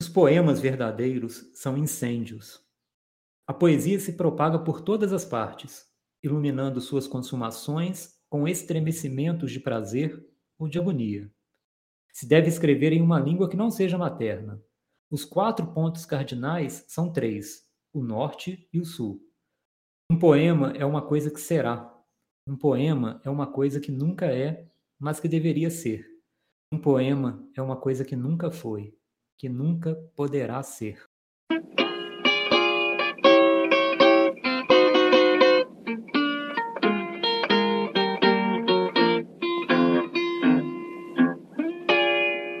Os poemas verdadeiros são incêndios. A poesia se propaga por todas as partes, iluminando suas consumações com estremecimentos de prazer ou de agonia. Se deve escrever em uma língua que não seja materna. Os quatro pontos cardinais são três: o norte e o sul. Um poema é uma coisa que será. Um poema é uma coisa que nunca é, mas que deveria ser. Um poema é uma coisa que nunca foi, que nunca poderá ser.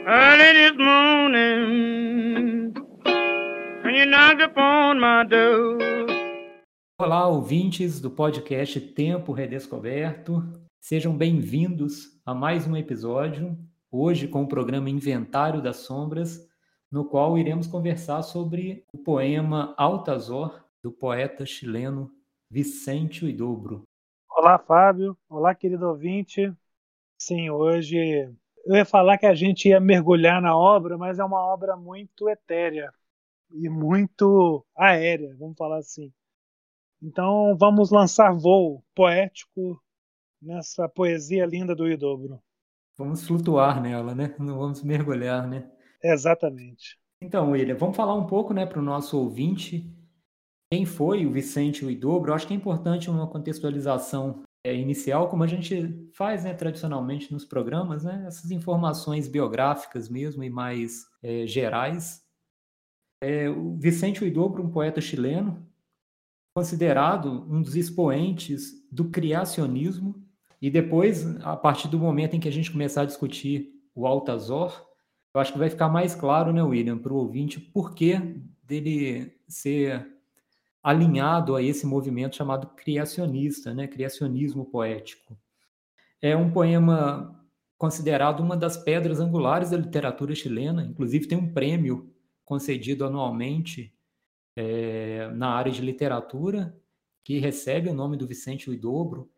Early this morning, when you knocked upon my door. Olá, ouvintes do podcast Tempo Redescoberto. Sejam bem-vindos a mais um episódio, hoje com o programa Inventário das Sombras, no qual iremos conversar sobre o poema Altazor, do poeta chileno Vicente Huidobro. Olá, Fábio. Olá, querido ouvinte. Sim, hoje eu ia falar que a gente ia mergulhar na obra, mas é uma obra muito etérea e muito aérea, vamos falar assim. Então vamos lançar voo poético nessa poesia linda do Idobro. Vamos flutuar nela, né? Não vamos mergulhar, né? Exatamente. Então, William, vamos falar um pouco, né, para o nosso ouvinte, quem foi o Vicente Huidobro. Eu acho que é importante uma contextualização é, inicial, como a gente faz, né, tradicionalmente nos programas, né? Essas informações biográficas mesmo e mais é, gerais. É, o Vicente Huidobro, um poeta chileno, considerado um dos expoentes do criacionismo e depois, a partir do momento em que a gente começar a discutir o Altazor, eu acho que vai ficar mais claro, né, William, para o ouvinte, por que dele ser alinhado a esse movimento chamado criacionista, né, criacionismo poético. É um poema considerado uma das pedras angulares da literatura chilena, inclusive tem um prêmio concedido anualmente é, na área de literatura, que recebe o nome do Vicente Huidobro,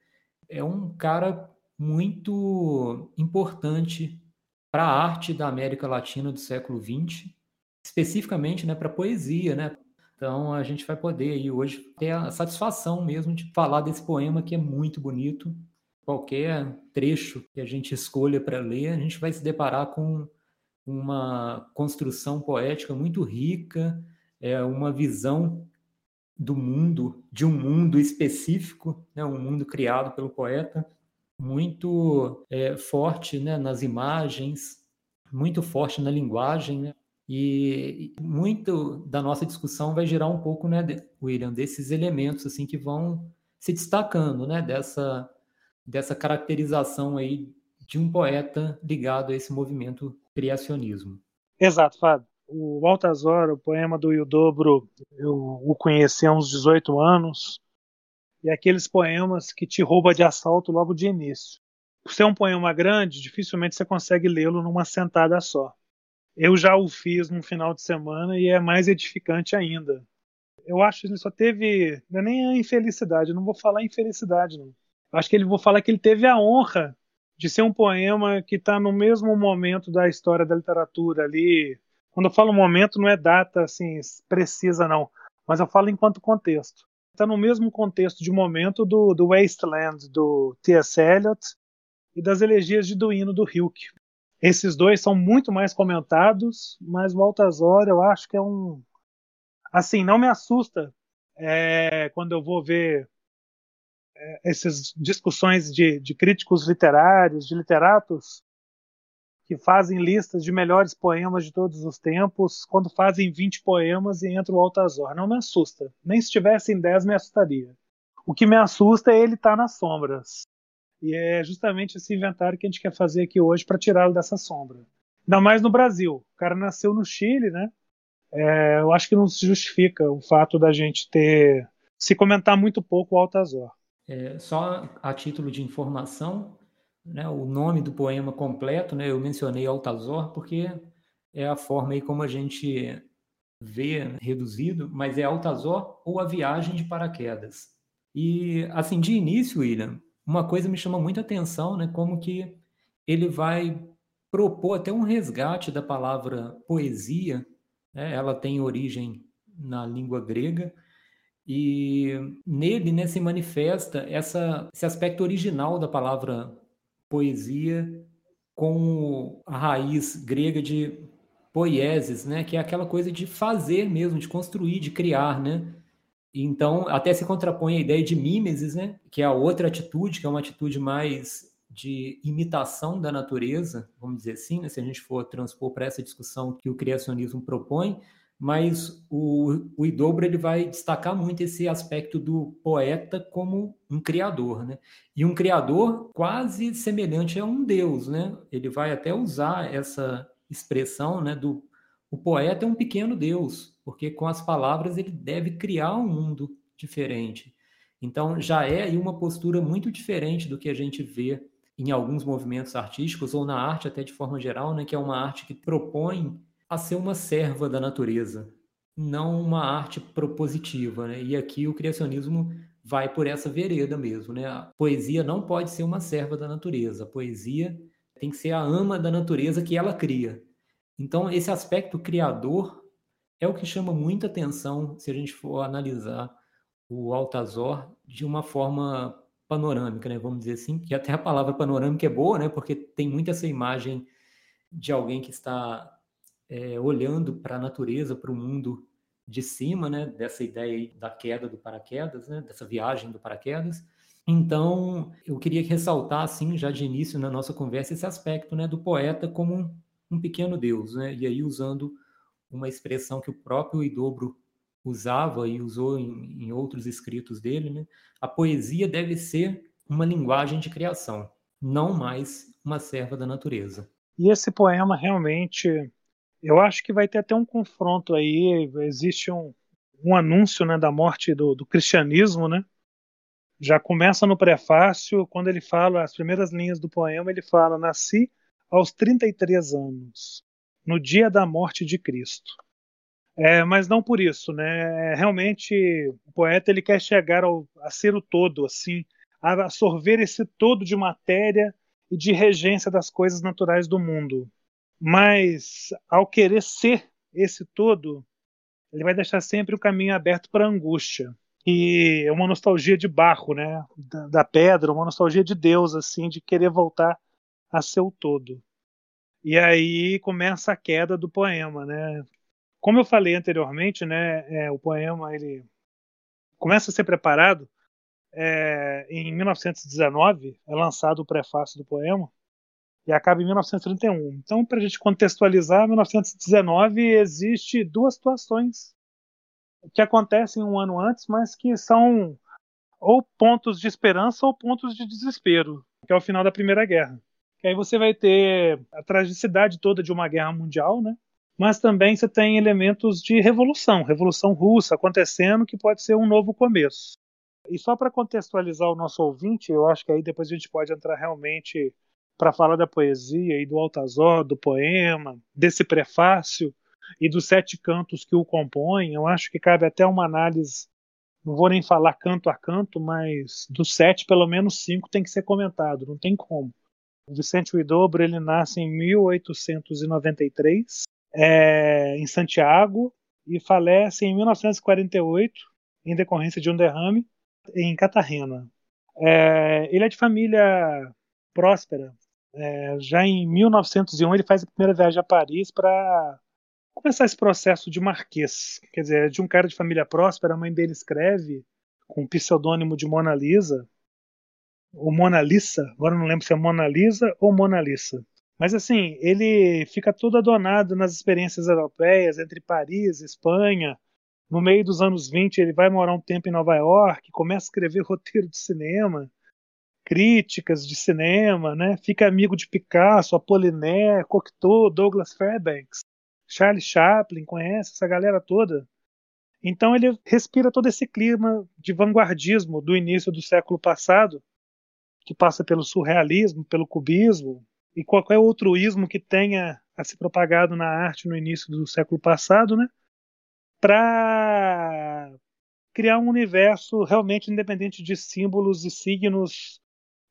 é um cara muito importante para a arte da América Latina do século XX, especificamente né, para poesia. Né? Então a gente vai poder aí hoje ter a satisfação mesmo de falar desse poema que é muito bonito. Qualquer trecho que a gente escolha para ler, a gente vai se deparar com uma construção poética muito rica, é uma visão do mundo, de um mundo específico, né, um mundo criado pelo poeta, muito é, forte né, nas imagens, muito forte na linguagem, né? e muito da nossa discussão vai girar um pouco, né, William, desses elementos assim que vão se destacando, né, dessa dessa caracterização aí de um poeta ligado a esse movimento criacionismo. Exato, Fábio. O Baltazar, o poema do Ildobro, eu o conheci há uns 18 anos, e é aqueles poemas que te rouba de assalto logo de início. Por ser um poema grande, dificilmente você consegue lê-lo numa sentada só. Eu já o fiz num final de semana e é mais edificante ainda. Eu acho que ele só teve. Não é nem a infelicidade, eu não vou falar infelicidade, não. Acho que ele vou falar que ele teve a honra de ser um poema que está no mesmo momento da história da literatura ali, quando eu falo momento, não é data assim precisa, não, mas eu falo enquanto contexto. Está no mesmo contexto de momento do, do Wasteland, do T.S. Eliot e das elegias de Duino do Hilke. Esses dois são muito mais comentados, mas o Altazor eu acho que é um. Assim, não me assusta é, quando eu vou ver é, essas discussões de, de críticos literários, de literatos, que fazem listas de melhores poemas de todos os tempos, quando fazem 20 poemas e entra o Altazor. Não me assusta. Nem se tivessem 10 me assustaria. O que me assusta é ele estar tá nas sombras. E é justamente esse inventário que a gente quer fazer aqui hoje para tirá-lo dessa sombra. Ainda mais no Brasil. O cara nasceu no Chile, né? É, eu acho que não se justifica o fato da gente ter se comentar muito pouco o Altazor. É, só a título de informação, né, o nome do poema completo, né, eu mencionei Altazor porque é a forma aí como a gente vê reduzido, mas é Altazor ou a viagem de paraquedas. E assim, de início, William, uma coisa me chama muita atenção, né, como que ele vai propor até um resgate da palavra poesia Né? Ela tem origem na língua grega e nele né, se manifesta essa, esse aspecto original da palavra poesia com a raiz grega de poieses, né, que é aquela coisa de fazer mesmo, de construir, de criar, né? Então, até se contrapõe a ideia de mimesis, né, que é a outra atitude, que é uma atitude mais de imitação da natureza, vamos dizer assim, né, se a gente for transpor para essa discussão que o criacionismo propõe, mas o, o Idobro ele vai destacar muito esse aspecto do poeta como um criador, né? E um criador quase semelhante a um deus, né? Ele vai até usar essa expressão, né, do o poeta é um pequeno deus, porque com as palavras ele deve criar um mundo diferente. Então já é uma postura muito diferente do que a gente vê em alguns movimentos artísticos ou na arte até de forma geral, né, que é uma arte que propõe a ser uma serva da natureza, não uma arte propositiva, né? E aqui o criacionismo vai por essa vereda mesmo, né? A poesia não pode ser uma serva da natureza. A poesia tem que ser a ama da natureza que ela cria. Então, esse aspecto criador é o que chama muita atenção se a gente for analisar o Altazor de uma forma panorâmica, né? Vamos dizer assim, que até a palavra panorâmica é boa, né? Porque tem muito essa imagem de alguém que está é, olhando para a natureza, para o mundo de cima, né? Dessa ideia da queda do paraquedas, né? Dessa viagem do paraquedas. Então, eu queria ressaltar, assim, já de início na nossa conversa, esse aspecto, né? Do poeta como um, um pequeno Deus, né? E aí usando uma expressão que o próprio Idobro usava e usou em, em outros escritos dele, né? A poesia deve ser uma linguagem de criação, não mais uma serva da natureza. E esse poema realmente, eu acho que vai ter até um confronto aí. Existe um, um anúncio né, da morte do, do cristianismo, né? Já começa no prefácio, quando ele fala as primeiras linhas do poema, ele fala: Nasci aos 33 anos, no dia da morte de Cristo. É, mas não por isso, né? Realmente o poeta ele quer chegar ao, a ser o todo, assim, a absorver esse todo de matéria e de regência das coisas naturais do mundo. Mas ao querer ser esse todo, ele vai deixar sempre o caminho aberto para a angústia. E é uma nostalgia de barro, né? Da, da pedra, uma nostalgia de Deus, assim, de querer voltar a ser o todo. E aí começa a queda do poema, né? Como eu falei anteriormente, né, é, o poema ele começa a ser preparado é, em 1919, é lançado o prefácio do poema e acaba em 1931. Então, para a gente contextualizar, 1919 existe duas situações que acontecem um ano antes, mas que são ou pontos de esperança ou pontos de desespero, que é o final da Primeira Guerra. Que aí você vai ter a tragicidade toda de uma guerra mundial, né? Mas também você tem elementos de revolução, revolução russa acontecendo, que pode ser um novo começo. E só para contextualizar o nosso ouvinte, eu acho que aí depois a gente pode entrar realmente para falar da poesia e do Altazor, do poema, desse prefácio e dos sete cantos que o compõem. Eu acho que cabe até uma análise, não vou nem falar canto a canto, mas dos sete, pelo menos cinco tem que ser comentado, não tem como. O Vicente Huidobro ele nasce em 1893 é, em Santiago e falece em 1948 em decorrência de um derrame em Catarina. É, ele é de família próspera. É, já em 1901 ele faz a primeira viagem a Paris para começar esse processo de marquês. Quer dizer, de um cara de família próspera, a mãe dele escreve com o pseudônimo de Mona Lisa, ou Mona Lisa, agora não lembro se é Mona Lisa ou Mona Lisa. Mas assim, ele fica todo adonado nas experiências europeias, entre Paris, Espanha. No meio dos anos 20, ele vai morar um tempo em Nova York, começa a escrever roteiro de cinema, críticas de cinema, né? Fica amigo de Picasso, Apollinaire, Cocteau, Douglas Fairbanks, Charles Chaplin, conhece essa galera toda. Então ele respira todo esse clima de vanguardismo do início do século passado, que passa pelo surrealismo, pelo cubismo e qualquer outro ismo que tenha a se propagado na arte no início do século passado, né? Para criar um universo realmente independente de símbolos e signos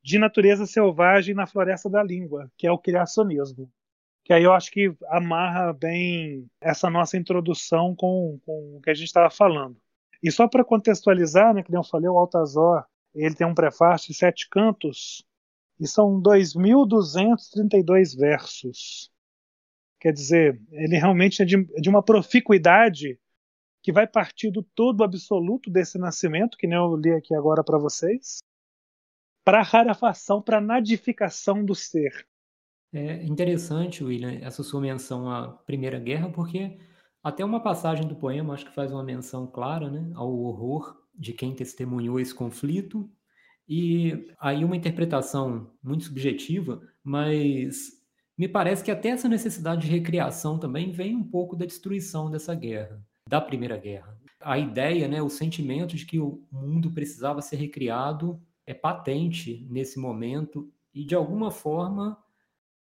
de natureza selvagem na floresta da língua, que é o criacionismo. que aí eu acho que amarra bem essa nossa introdução com, com o que a gente estava falando. E só para contextualizar, né, que eu falei, o Altazor, ele tem um prefácio de sete cantos, e são 2.232 versos. Quer dizer, ele realmente é de, de uma proficuidade que vai partir do todo absoluto desse nascimento, que nem eu li aqui agora para vocês, para a rarefação, para a nadificação do ser. É interessante, William, essa sua menção à Primeira Guerra, porque até uma passagem do poema acho que faz uma menção clara né, ao horror de quem testemunhou esse conflito, e aí uma interpretação muito subjetiva, mas me parece que até essa necessidade de recriação também vem um pouco da destruição dessa guerra da Primeira Guerra. A ideia, né, o sentimento de que o mundo precisava ser recriado é patente nesse momento e de alguma forma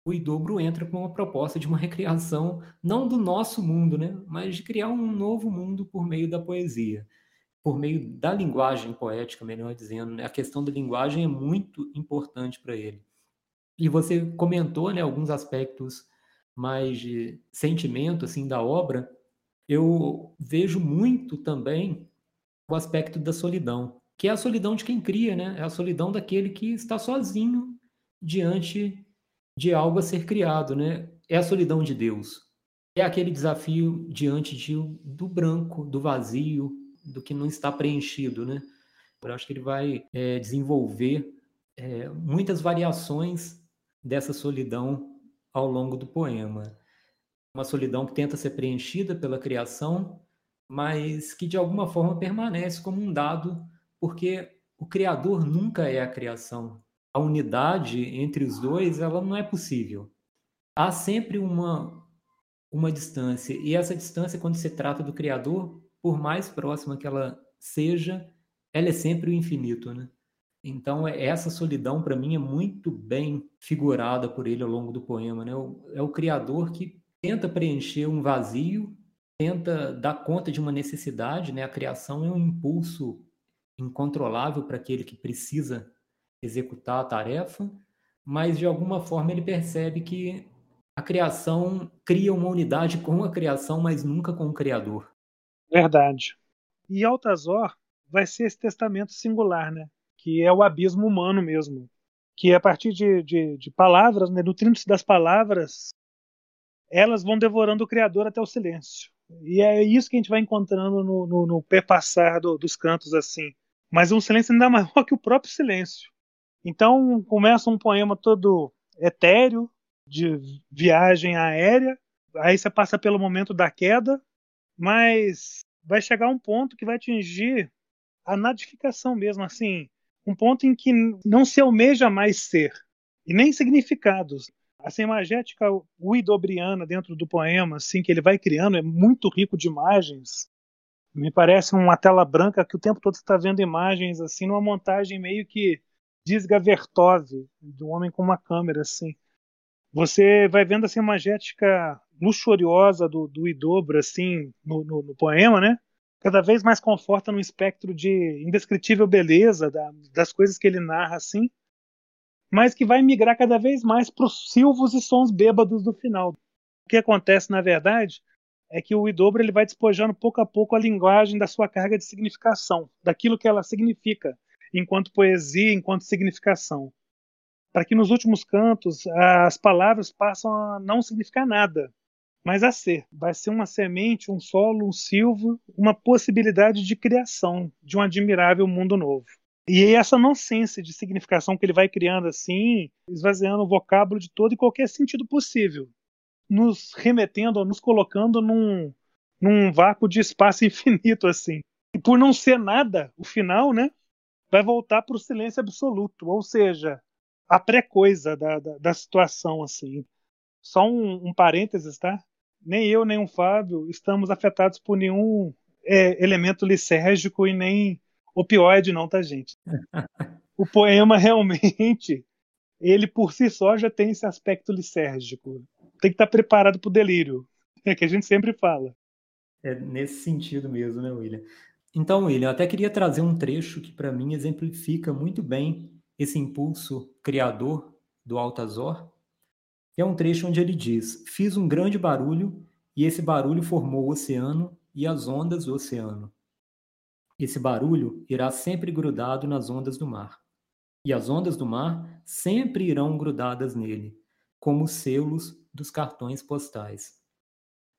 o Idobro entra com uma proposta de uma recriação não do nosso mundo, né, mas de criar um novo mundo por meio da poesia, por meio da linguagem poética, melhor dizendo. Né? A questão da linguagem é muito importante para ele. E você comentou, né, alguns aspectos mais de sentimento assim da obra eu vejo muito também o aspecto da solidão, que é a solidão de quem cria, né? É a solidão daquele que está sozinho diante de algo a ser criado, né? É a solidão de Deus. É aquele desafio diante de, do branco, do vazio, do que não está preenchido, né? Eu acho que ele vai é, desenvolver é, muitas variações dessa solidão ao longo do poema uma solidão que tenta ser preenchida pela criação, mas que de alguma forma permanece como um dado, porque o criador nunca é a criação. A unidade entre os dois, ela não é possível. Há sempre uma uma distância, e essa distância quando se trata do criador, por mais próxima que ela seja, ela é sempre o infinito, né? Então, é, essa solidão, para mim, é muito bem figurada por ele ao longo do poema. Né? É o criador que tenta preencher um vazio, tenta dar conta de uma necessidade, né? A criação é um impulso incontrolável para aquele que precisa executar a tarefa, mas de alguma forma ele percebe que a criação cria uma unidade com a criação, mas nunca com o criador. Verdade. E Altazor vai ser esse testamento singular, né? Que é o abismo humano mesmo. Que a partir de, de, de palavras, né, nutrindo-se das palavras, elas vão devorando o Criador até o silêncio. E é isso que a gente vai encontrando no, no, no perpassar do, dos cantos assim. Mas um silêncio ainda maior que o próprio silêncio. Então começa um poema todo etéreo, de viagem aérea, aí você passa pelo momento da queda, mas vai chegar um ponto que vai atingir a nadificação mesmo, assim, um ponto em que não se almeja mais ser, e nem significados essa imagética uidobriana dentro do poema, assim, que ele vai criando, é muito rico de imagens. Me parece uma tela branca que o tempo todo está vendo imagens, assim, numa montagem meio que Disga Vertov, do homem com uma câmera, assim. Você vai vendo essa imagética luxuriosa do, do Idobro, assim, no, no, no poema, né? Cada vez mais conforta no espectro de indescritível beleza da, das coisas que ele narra, assim mas que vai migrar cada vez mais para os silvos e sons bêbados do final. O que acontece, na verdade, é que o Idobro ele vai despojando pouco a pouco a linguagem da sua carga de significação, daquilo que ela significa, enquanto poesia, enquanto significação. Para que nos últimos cantos as palavras passam a não significar nada, mas a ser. Vai ser uma semente, um solo, um silvo, uma possibilidade de criação de um admirável mundo novo. E essa nonsense de significação que ele vai criando assim, esvaziando o vocábulo de todo e qualquer sentido possível, nos remetendo, nos colocando num, num vácuo de espaço infinito assim. E por não ser nada, o final, né, vai voltar para o silêncio absoluto, ou seja, a pré-coisa da, da, da, situação assim. Só um, um parênteses, tá? Nem eu nem o Fábio estamos afetados por nenhum é, elemento lisérgico e nem opioide não, tá, gente? o poema realmente, ele por si só já tem esse aspecto lisérgico. Tem que estar preparado para o delírio, é que a gente sempre fala. É nesse sentido mesmo, né, William? Então, William, eu até queria trazer um trecho que para mim exemplifica muito bem esse impulso criador do Altazor, é um trecho onde ele diz: Fiz um grande barulho e esse barulho formou o oceano e as ondas do oceano. Esse barulho irá sempre grudado nas ondas do mar. E as ondas do mar sempre irão grudadas nele, como os selos dos cartões postais.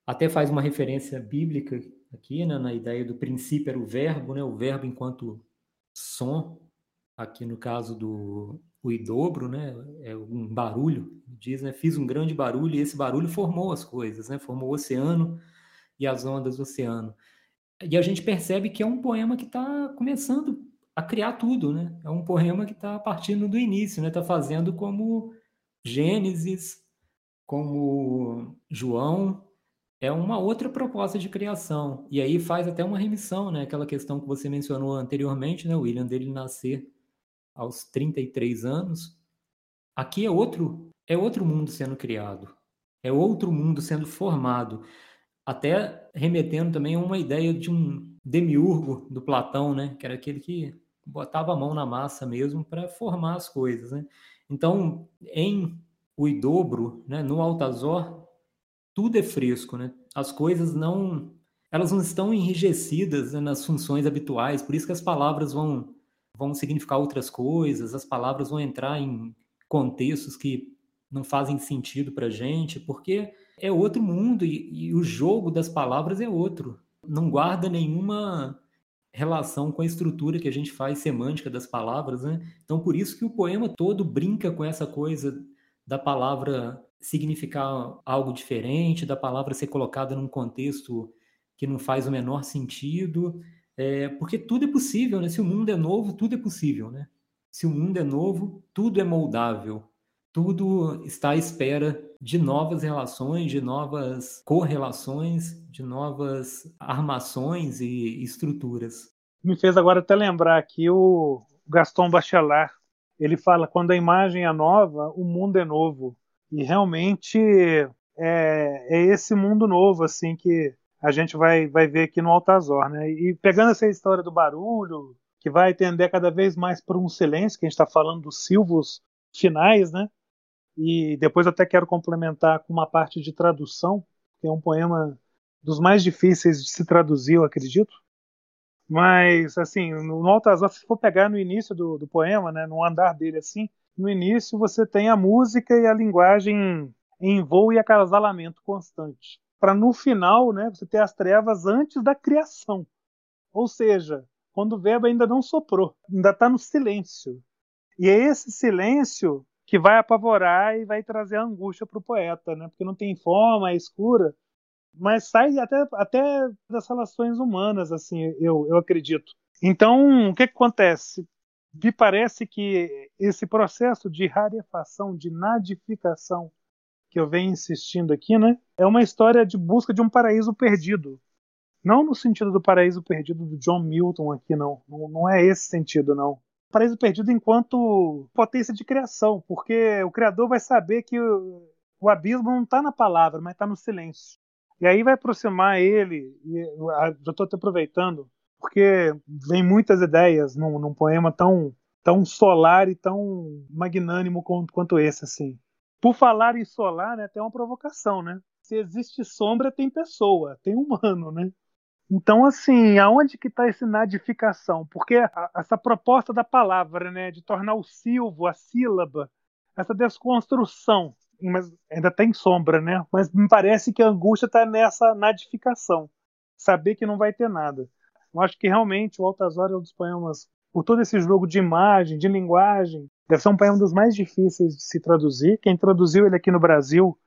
Até faz uma referência bíblica aqui, né, na ideia do princípio era o verbo, né, o verbo enquanto som, aqui no caso do o idobro, né, é um barulho, diz, né, fiz um grande barulho e esse barulho formou as coisas, né, formou o oceano e as ondas do oceano. E a gente percebe que é um poema que está começando a criar tudo, né? É um poema que está partindo do início, né? Está fazendo como Gênesis, como João, é uma outra proposta de criação. E aí faz até uma remissão, né? Aquela questão que você mencionou anteriormente, né, William, dele nascer aos 33 anos. Aqui é outro, é outro mundo sendo criado. É outro mundo sendo formado até remetendo também a uma ideia de um demiurgo do Platão, né? Que era aquele que botava a mão na massa mesmo para formar as coisas, né? Então, em o Idobro, né, no Altazor, tudo é fresco, né? As coisas não elas não estão enrijecidas né, nas funções habituais, por isso que as palavras vão vão significar outras coisas, as palavras vão entrar em contextos que não fazem sentido para gente, porque é outro mundo e, e o jogo das palavras é outro. Não guarda nenhuma relação com a estrutura que a gente faz semântica das palavras, né? Então por isso que o poema todo brinca com essa coisa da palavra significar algo diferente, da palavra ser colocada num contexto que não faz o menor sentido, é, porque tudo é possível, né? Se o mundo é novo, tudo é possível, né? Se o mundo é novo, tudo é moldável tudo está à espera de novas relações, de novas correlações, de novas armações e estruturas. Me fez agora até lembrar aqui o Gaston Bachelard. Ele fala: quando a imagem é nova, o mundo é novo. E realmente é, é esse mundo novo assim que a gente vai, vai ver aqui no Altazor. Né? E pegando essa história do barulho, que vai tender cada vez mais para um silêncio, que a gente está falando dos silvos finais, né? E depois até quero complementar com uma parte de tradução, que é um poema dos mais difíceis de se traduzir, eu acredito. Mas, assim, no Altazar, se for pegar no início do, do poema, né, no andar dele assim, no início você tem a música e a linguagem em voo e acasalamento constante. Para no final, né, você ter as trevas antes da criação. Ou seja, quando o verbo ainda não soprou, ainda está no silêncio. E é esse silêncio que vai apavorar e vai trazer angústia para o poeta, né? Porque não tem forma, é escura, mas sai até, até das relações humanas, assim, eu, eu acredito. Então, o que, que acontece? Me parece que esse processo de rarefação, de nadificação, que eu venho insistindo aqui, né, é uma história de busca de um paraíso perdido. Não no sentido do paraíso perdido do John Milton aqui, não. Não, não é esse sentido, não paraíso perdido enquanto potência de criação, porque o criador vai saber que o, o abismo não está na palavra, mas está no silêncio. E aí vai aproximar ele, e já estou aproveitando, porque vem muitas ideias num, num, poema tão, tão solar e tão magnânimo quanto, quanto esse, assim. Por falar em solar, né, tem uma provocação, né? Se existe sombra, tem pessoa, tem humano, né? Então, assim, aonde que está essa nadificação? Porque a, essa proposta da palavra, né, de tornar o silvo, a sílaba, essa desconstrução, mas ainda tem sombra, né? Mas me parece que a angústia está nessa nadificação, saber que não vai ter nada. Eu acho que realmente o Altazor é um dos poemas, por todo esse jogo de imagem, de linguagem, deve ser um poema dos mais difíceis de se traduzir. Quem traduziu ele aqui no Brasil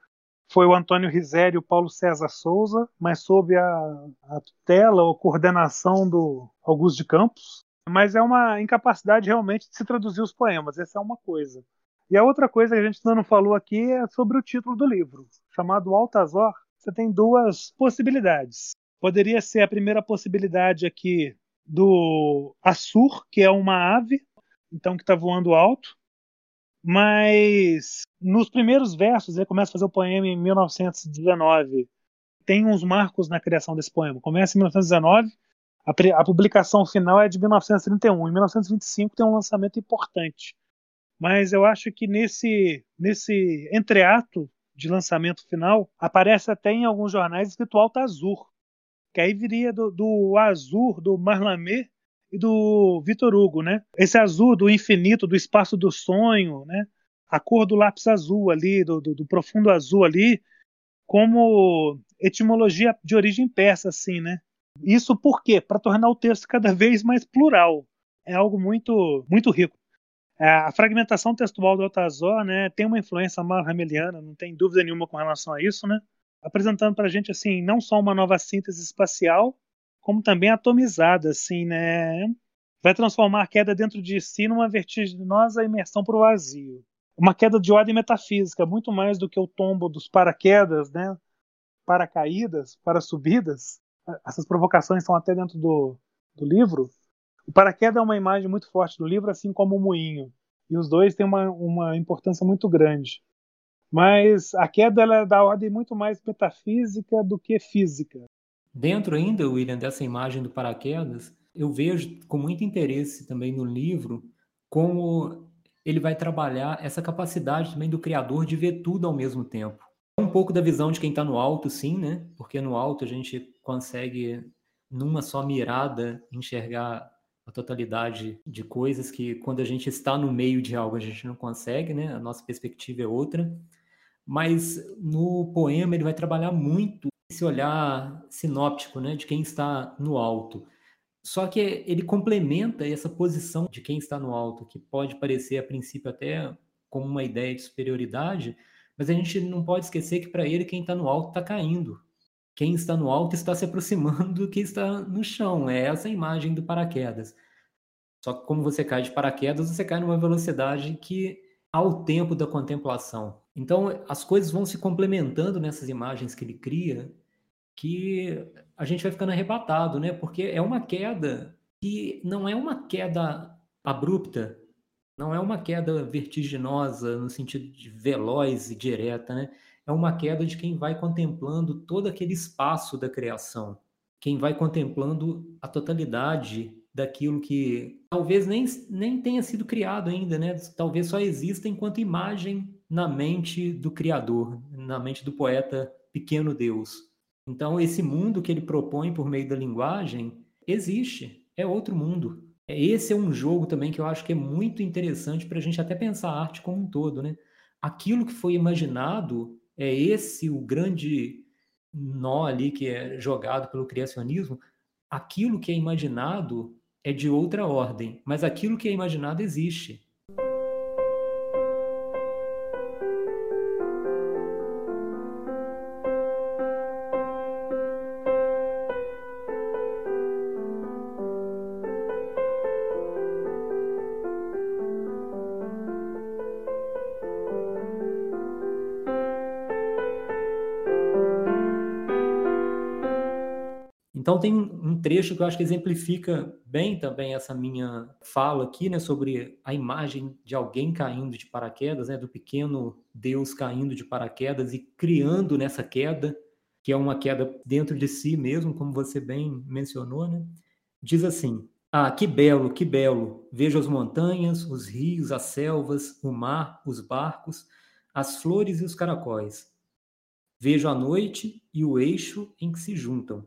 foi o Antônio Rizério e o Paulo César Souza, mas sob a, a tutela ou coordenação do Augusto de Campos. Mas é uma incapacidade realmente de se traduzir os poemas, essa é uma coisa. E a outra coisa que a gente ainda não falou aqui é sobre o título do livro, chamado Altazor. Você tem duas possibilidades. Poderia ser a primeira possibilidade aqui do Assur, que é uma ave, então que está voando alto, mas nos primeiros versos, ele começa a fazer o poema em 1919. Tem uns marcos na criação desse poema. Começa em 1919, a, a publicação final é de 1931. Em 1925 tem um lançamento importante. Mas eu acho que nesse, nesse entreato de lançamento final, aparece até em alguns jornais escrito Alta Azul, que aí viria do, do Azul do Marlamé e do Vitor Hugo, né? Esse azul do infinito, do espaço do sonho, né? A cor do lápis azul ali, do, do, do profundo azul ali, como etimologia de origem persa, assim, né? Isso por quê? Para tornar o texto cada vez mais plural. É algo muito, muito rico. É, a fragmentação textual do Altazor né, tem uma influência marhameliana, não tem dúvida nenhuma com relação a isso, né? apresentando para a gente assim não só uma nova síntese espacial, como também atomizada, assim, né? Vai transformar a queda dentro de si numa vertiginosa imersão para o vazio. Uma queda de ordem metafísica, muito mais do que o tombo dos paraquedas, né? Paracaídas, para subidas. Essas provocações estão até dentro do, do livro. O paraquedas é uma imagem muito forte do livro, assim como o moinho. E os dois têm uma, uma importância muito grande. Mas a queda é da ordem muito mais metafísica do que física. Dentro ainda, William, dessa imagem do paraquedas, eu vejo com muito interesse também no livro como ele vai trabalhar essa capacidade também do criador de ver tudo ao mesmo tempo. É um pouco da visão de quem está no alto, sim, né? Porque no alto a gente consegue, numa só mirada, enxergar a totalidade de coisas que, quando a gente está no meio de algo, a gente não consegue, né? A nossa perspectiva é outra. Mas no poema ele vai trabalhar muito esse olhar sinóptico, né, de quem está no alto. Só que ele complementa essa posição de quem está no alto, que pode parecer a princípio até como uma ideia de superioridade, mas a gente não pode esquecer que para ele quem está no alto está caindo. Quem está no alto está se aproximando do que está no chão. É essa a imagem do paraquedas. Só que como você cai de paraquedas, você cai numa velocidade que ao tempo da contemplação. Então, as coisas vão se complementando nessas imagens que ele cria, que a gente vai ficando arrebatado, né? Porque é uma queda que não é uma queda abrupta, não é uma queda vertiginosa no sentido de veloz e direta, né? É uma queda de quem vai contemplando todo aquele espaço da criação, quem vai contemplando a totalidade daquilo que talvez nem, nem tenha sido criado ainda, né? Talvez só exista enquanto imagem na mente do Criador, na mente do poeta pequeno Deus. Então, esse mundo que ele propõe por meio da linguagem existe, é outro mundo. Esse é um jogo também que eu acho que é muito interessante para a gente até pensar a arte como um todo, né? Aquilo que foi imaginado é esse o grande nó ali que é jogado pelo criacionismo. Aquilo que é imaginado é de outra ordem, mas aquilo que é imaginado existe. Então tem um trecho que eu acho que exemplifica bem também essa minha fala aqui, né, sobre a imagem de alguém caindo de paraquedas, né, do pequeno Deus caindo de paraquedas e criando nessa queda, que é uma queda dentro de si mesmo, como você bem mencionou, né? Diz assim: "Ah, que belo, que belo. Vejo as montanhas, os rios, as selvas, o mar, os barcos, as flores e os caracóis. Vejo a noite e o eixo em que se juntam."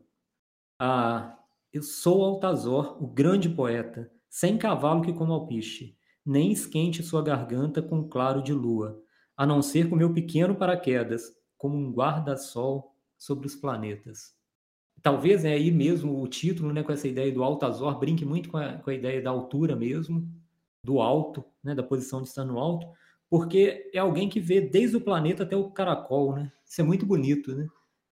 Ah, eu sou Altazor, o grande poeta, sem cavalo que como alpiche, nem esquente sua garganta com claro de lua, a não ser com meu pequeno paraquedas, como um guarda-sol sobre os planetas. Talvez é aí mesmo o título, né, com essa ideia do Altazor, brinque muito com a, com a ideia da altura mesmo, do alto, né, da posição de estar no alto, porque é alguém que vê desde o planeta até o caracol, né? Isso é muito bonito, né?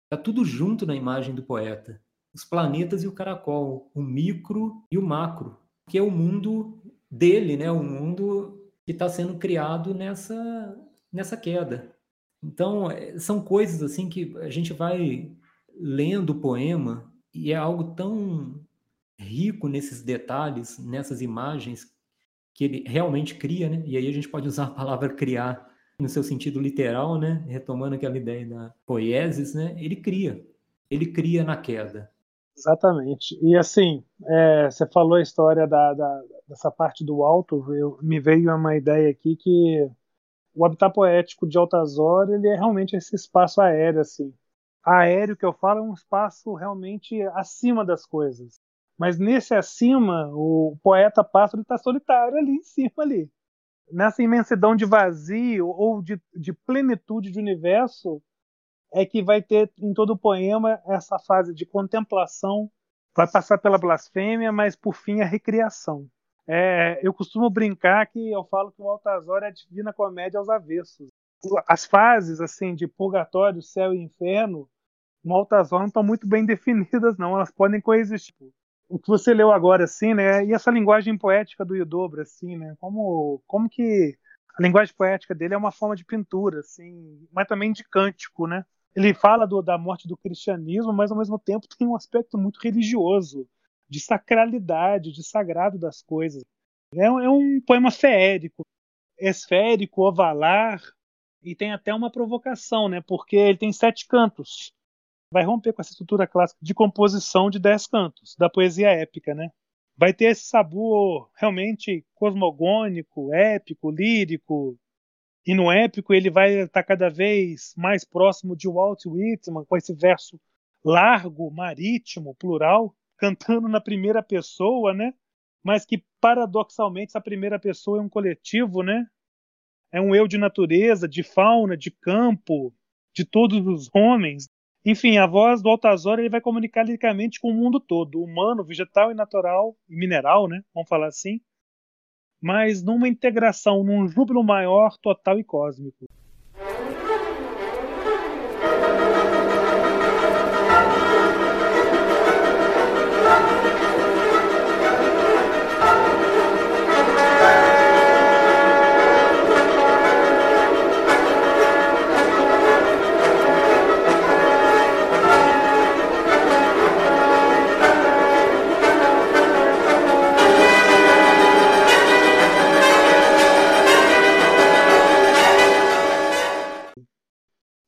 Tá tudo junto na imagem do poeta os planetas e o caracol, o micro e o macro, que é o mundo dele, né? O mundo que está sendo criado nessa nessa queda. Então é, são coisas assim que a gente vai lendo o poema e é algo tão rico nesses detalhes, nessas imagens que ele realmente cria, né? E aí a gente pode usar a palavra criar no seu sentido literal, né? Retomando aquela ideia da poiesis, né? Ele cria, ele cria na queda. Exatamente. E assim, é, você falou a história da, da, dessa parte do alto, eu, me veio uma ideia aqui que o habitat poético de Altas Horas ele é realmente esse espaço aéreo assim. Aéreo que eu falo é um espaço realmente acima das coisas. Mas nesse acima, o poeta pássaro está solitário ali em cima ali. Nessa imensidão de vazio ou de, de plenitude de universo é que vai ter em todo o poema essa fase de contemplação, vai passar pela blasfêmia, mas por fim a recriação. É, eu costumo brincar que eu falo que o Altazor é a divina comédia aos avessos. As fases assim de purgatório, céu e inferno no Altazor não estão muito bem definidas, não. Elas podem coexistir. O que você leu agora, assim, né? E essa linguagem poética do Iodobra, assim, né? Como, como que a linguagem poética dele é uma forma de pintura, assim, mas também de cântico, né? Ele fala do, da morte do cristianismo, mas ao mesmo tempo tem um aspecto muito religioso de sacralidade, de sagrado das coisas. É, é um poema feérico, esférico, ovalar, e tem até uma provocação, né? Porque ele tem sete cantos. Vai romper com essa estrutura clássica de composição de dez cantos, da poesia épica, né? Vai ter esse sabor realmente cosmogônico, épico, lírico. E no épico ele vai estar cada vez mais próximo de Walt Whitman, com esse verso largo, marítimo, plural, cantando na primeira pessoa, né? Mas que paradoxalmente essa primeira pessoa é um coletivo, né? É um eu de natureza, de fauna, de campo, de todos os homens. Enfim, a voz do Altazor ele vai comunicar liricamente com o mundo todo, humano, vegetal e natural, e mineral, né? Vamos falar assim. Mas numa integração, num júbilo maior, total e cósmico.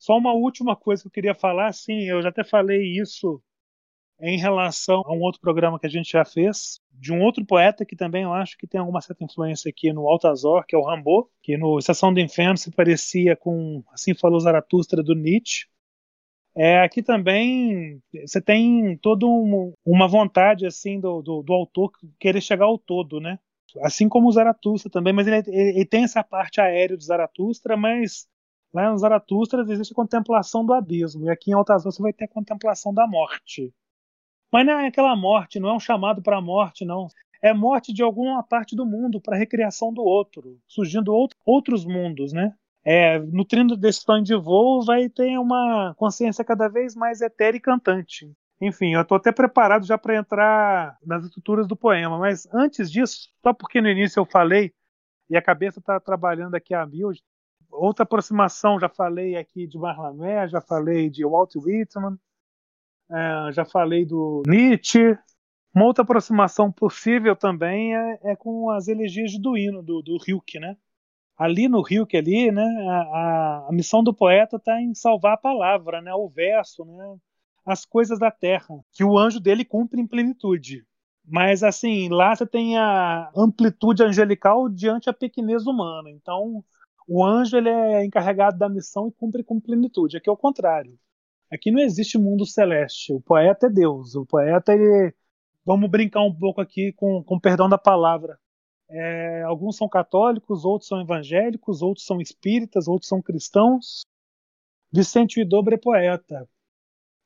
Só uma última coisa que eu queria falar, sim, eu já até falei isso em relação a um outro programa que a gente já fez, de um outro poeta que também eu acho que tem alguma certa influência aqui no Altazor, que é o Rambo, que no Estação do Inferno se parecia com Assim Falou Zaratustra do Nietzsche. É, aqui também você tem toda um, uma vontade assim do, do, do, autor querer chegar ao todo, né? Assim como o Zaratustra também, mas ele, ele, ele tem essa parte aérea de Zaratustra, mas Lá em Zaratustra existe a contemplação do abismo, e aqui em Altazor você vai ter a contemplação da morte. Mas não é aquela morte, não é um chamado para a morte, não. É morte de alguma parte do mundo para a recriação do outro, surgindo outros mundos, né? É, nutrindo desse sonho de voo, vai ter uma consciência cada vez mais etérea e cantante. Enfim, eu estou até preparado já para entrar nas estruturas do poema, mas antes disso, só porque no início eu falei e a cabeça está trabalhando aqui a mil, outra aproximação, já falei aqui de Marlamé, já falei de Walt Whitman, é, já falei do Nietzsche. Uma outra aproximação possível também é, é com as elegias de Duino, do, do Hilke, né? Ali no Hilke, ali, né, a, a missão do poeta está em salvar a palavra, né, o verso, né, as coisas da terra, que o anjo dele cumpre em plenitude. Mas assim, lá você tem a amplitude angelical diante a pequenez humana. Então, o anjo ele é encarregado da missão e cumpre com plenitude. Aqui é o contrário. Aqui não existe mundo celeste. O poeta é Deus. O poeta, ele. Vamos brincar um pouco aqui com, com perdão da palavra. É, alguns são católicos, outros são evangélicos, outros são espíritas, outros são cristãos. Vicente Huidobro é poeta.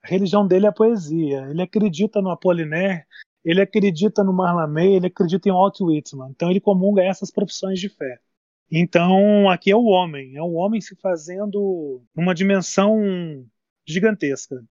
A religião dele é a poesia. Ele acredita no Apollinaire, ele acredita no Marlamé, ele acredita em Walt Whitman. Então ele comunga essas profissões de fé. Então, aqui é o homem, é o homem se fazendo uma dimensão gigantesca.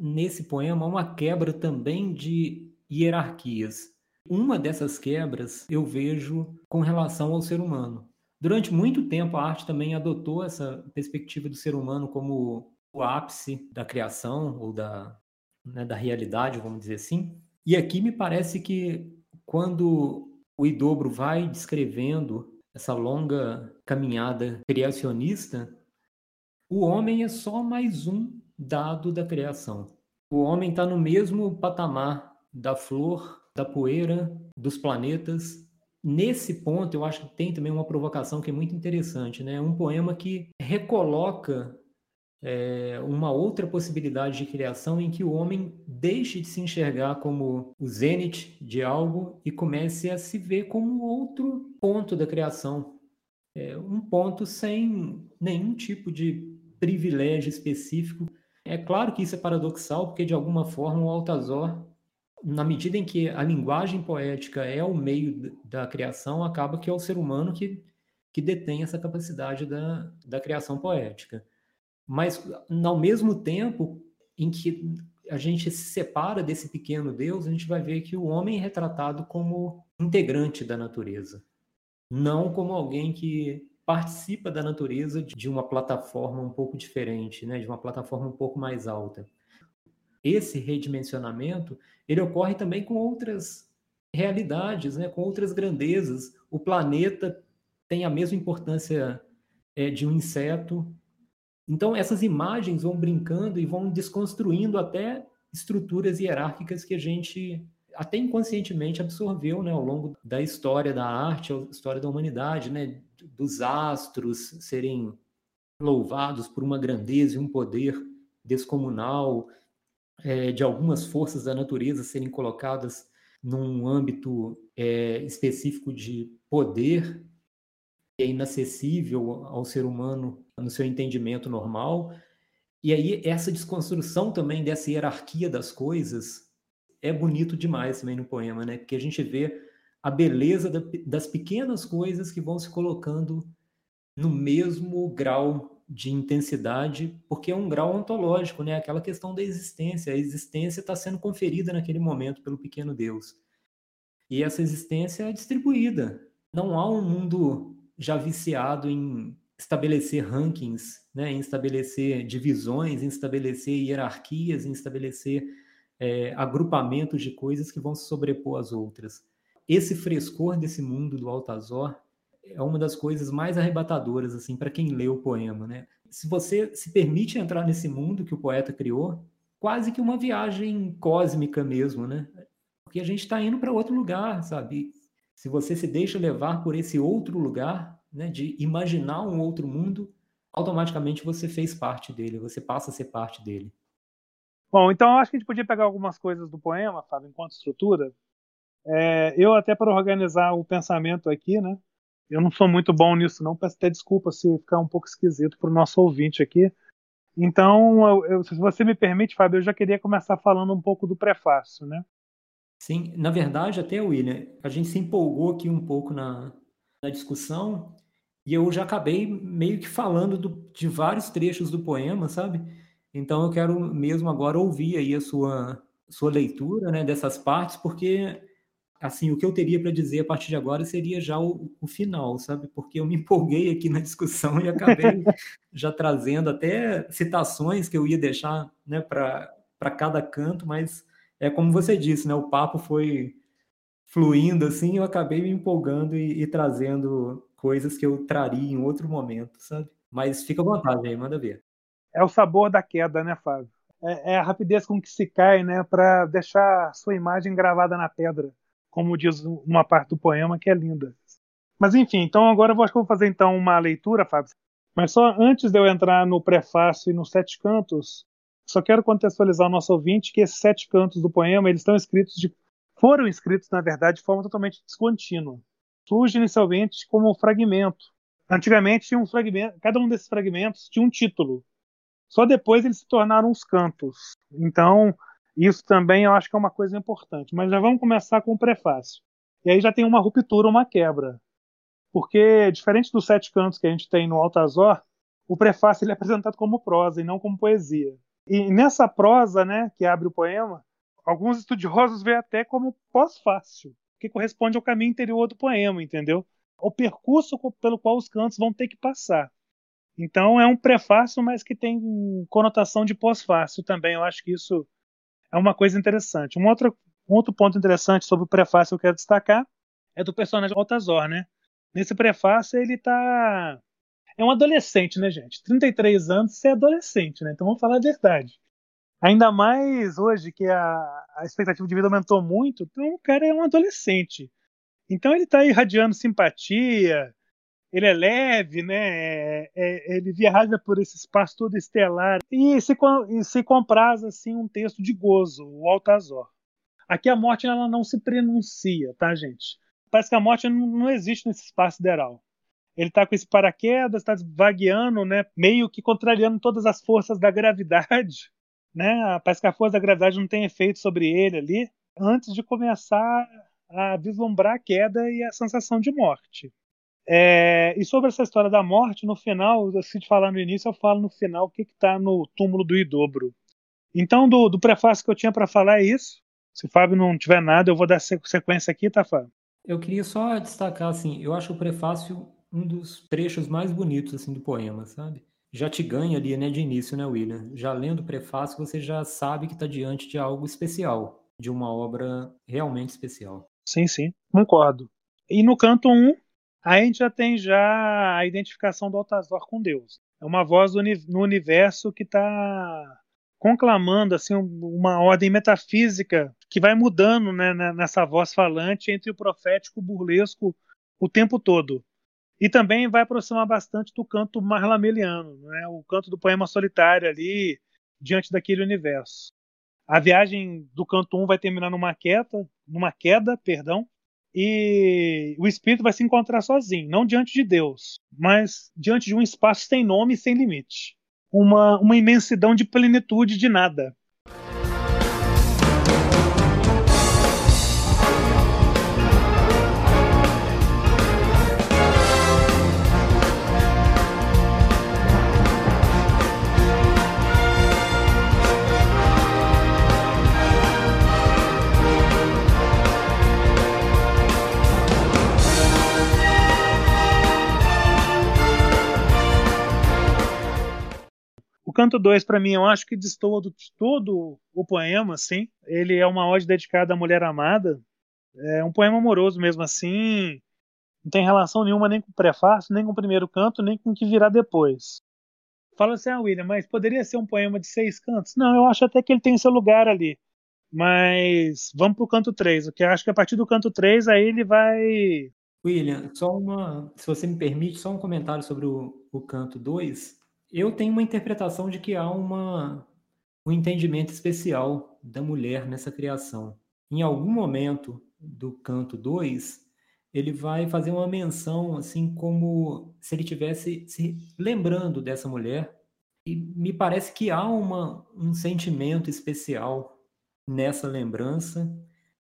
Nesse poema há uma quebra também de hierarquias. Uma dessas quebras eu vejo com relação ao ser humano. Durante muito tempo, a arte também adotou essa perspectiva do ser humano como o ápice da criação ou da, né, da realidade, vamos dizer assim. E aqui me parece que quando o Idobro vai descrevendo essa longa caminhada criacionista, o homem é só mais um dado da criação. O homem está no mesmo patamar da flor, da poeira, dos planetas Nesse ponto, eu acho que tem também uma provocação que é muito interessante, né? Um poema que recoloca é, uma outra possibilidade de criação em que o homem deixe de se enxergar como o zênite de algo e comece a se ver como outro ponto da criação. É, um ponto sem nenhum tipo de privilégio específico. É claro que isso é paradoxal, porque de alguma forma o Altazor, na medida em que a linguagem poética é o meio da criação, acaba que é o ser humano que, que detém essa capacidade da, da criação poética. Mas, ao mesmo tempo em que a gente se separa desse pequeno Deus, a gente vai ver que o homem é retratado como integrante da natureza, não como alguém que participa da natureza de uma plataforma um pouco diferente, né? de uma plataforma um pouco mais alta. Esse redimensionamento ele ocorre também com outras realidades, né? com outras grandezas. O planeta tem a mesma importância é, de um inseto, então, essas imagens vão brincando e vão desconstruindo até estruturas hierárquicas que a gente até inconscientemente absorveu né, ao longo da história da arte, a história da humanidade, né, dos astros serem louvados por uma grandeza e um poder descomunal, é, de algumas forças da natureza serem colocadas num âmbito é, específico de poder é inacessível ao ser humano no seu entendimento normal. E aí essa desconstrução também dessa hierarquia das coisas é bonito demais também no poema, né? Porque a gente vê a beleza da, das pequenas coisas que vão se colocando no mesmo grau de intensidade, porque é um grau ontológico, né? Aquela questão da existência. A existência está sendo conferida naquele momento pelo pequeno Deus. E essa existência é distribuída. Não há um mundo já viciado em estabelecer rankings, né, em estabelecer divisões, em estabelecer hierarquias, em estabelecer é, agrupamentos de coisas que vão se sobrepor às outras. Esse frescor desse mundo do Altazor é uma das coisas mais arrebatadoras assim para quem lê o poema, né? Se você se permite entrar nesse mundo que o poeta criou, quase que uma viagem cósmica mesmo, né? Porque a gente está indo para outro lugar, sabe? Se você se deixa levar por esse outro lugar, né, de imaginar um outro mundo, automaticamente você fez parte dele, você passa a ser parte dele. Bom, então eu acho que a gente podia pegar algumas coisas do poema, Fábio, enquanto estrutura. É, eu até para organizar o pensamento aqui, né? Eu não sou muito bom nisso, não. Peço até desculpa se ficar um pouco esquisito para o nosso ouvinte aqui. Então, eu, eu, se você me permite, Fábio, eu já queria começar falando um pouco do prefácio, né? Sim, na verdade, até, William, a gente se empolgou aqui um pouco na, na discussão e eu já acabei meio que falando do, de vários trechos do poema, sabe? Então eu quero mesmo agora ouvir aí a sua, sua leitura né, dessas partes, porque assim o que eu teria para dizer a partir de agora seria já o, o, final, sabe? Porque eu me empolguei aqui na discussão e acabei já trazendo até citações que eu ia deixar né, para cada canto, mas é como você disse, né? O papo foi fluindo assim, eu acabei me empolgando e, e trazendo coisas que eu traria em outro momento, sabe? Mas fica à vontade aí, manda ver. É o sabor da queda, né, Fábio? É, é a rapidez com que se cai, né, para deixar sua imagem gravada na pedra, como diz uma parte do poema que é linda. Mas enfim, então agora eu acho que vou fazer então uma leitura, Fábio. Mas só antes de eu entrar no prefácio e nos sete cantos, só quero contextualizar o nosso ouvinte que esses sete cantos do poema eles estão escritos de, foram escritos na verdade de forma totalmente descontínua. Surge inicialmente como um fragmento. Antigamente tinha um fragmento, cada um desses fragmentos tinha um título. Só depois eles se tornaram os cantos. Então isso também eu acho que é uma coisa importante. Mas já vamos começar com o prefácio. E aí já tem uma ruptura, uma quebra. Porque, diferente dos sete cantos que a gente tem no Altazor, o prefácio ele é apresentado como prosa e não como poesia. E nessa prosa, né, que abre o poema, alguns estudiosos veem até como pós-fácil, que corresponde ao caminho interior do poema, entendeu? O percurso pelo qual os cantos vão ter que passar. Então é um prefácio, mas que tem conotação de pós-fácil também. Eu acho que isso é uma coisa interessante. Um outro, um outro ponto interessante sobre o prefácio que eu quero destacar é do personagem Altazor, né? Nesse prefácio ele está é um adolescente, né, gente? 33 anos, você é adolescente, né? Então vamos falar a verdade. Ainda mais hoje que a, a expectativa de vida aumentou muito, então o cara é um adolescente. Então ele está irradiando simpatia, ele é leve, né? É, é, ele viaja por esse espaço todo estelar e se, e se compraz assim um texto de gozo, o Altazor. Aqui a morte ela não se prenuncia, tá, gente? Parece que a morte não, não existe nesse espaço sideral. Ele está com esse paraquedas, está vagueando, né? Meio que contrariando todas as forças da gravidade, né? Parece que a força da gravidade não tem efeito sobre ele ali, antes de começar a vislumbrar a queda e a sensação de morte. É, e sobre essa história da morte, no final, se te falar no início, eu falo no final o que está no túmulo do Idobro. Então, do, do prefácio que eu tinha para falar é isso. Se o Fábio não tiver nada, eu vou dar sequência aqui, tá, Fábio? Eu queria só destacar, assim, eu acho o prefácio um dos trechos mais bonitos, assim, do poema, sabe? Já te ganha ali, né, de início, né, William? Já lendo o prefácio, você já sabe que está diante de algo especial, de uma obra realmente especial. Sim, sim, concordo. E no canto 1, um, a gente já tem já a identificação do Altazor com Deus. É uma voz no universo que está conclamando assim uma ordem metafísica que vai mudando né, nessa voz falante entre o profético e o burlesco o tempo todo. E também vai aproximar bastante do canto marlameliano, né, o canto do poema solitário ali, diante daquele universo. A viagem do canto 1 vai terminar numa queda, numa queda, perdão, e o espírito vai se encontrar sozinho, não diante de Deus, mas diante de um espaço sem nome e sem limite. Uma, uma imensidão de plenitude de nada. Canto 2, para mim, eu acho que destoa de todo o poema, assim. Ele é uma ode dedicada à mulher amada. É um poema amoroso mesmo assim. Não tem relação nenhuma nem com o prefácio, nem com o primeiro canto, nem com o que virá depois. Fala assim, ah, William, mas poderia ser um poema de seis cantos? Não, eu acho até que ele tem seu lugar ali. Mas vamos pro canto 3, porque eu acho que a partir do canto 3 aí ele vai. William, só uma. Se você me permite, só um comentário sobre o, o canto 2. Eu tenho uma interpretação de que há uma, um entendimento especial da mulher nessa criação. Em algum momento do canto 2, ele vai fazer uma menção, assim como se ele tivesse se lembrando dessa mulher. E me parece que há uma, um sentimento especial nessa lembrança.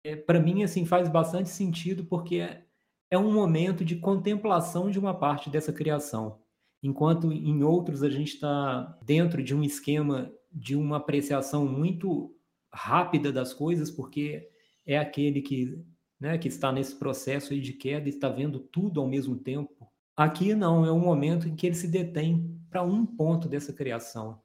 É, Para mim, assim, faz bastante sentido porque é, é um momento de contemplação de uma parte dessa criação enquanto em outros a gente está dentro de um esquema de uma apreciação muito rápida das coisas, porque é aquele que, né, que está nesse processo de queda e está vendo tudo ao mesmo tempo. Aqui não, é um momento em que ele se detém para um ponto dessa criação.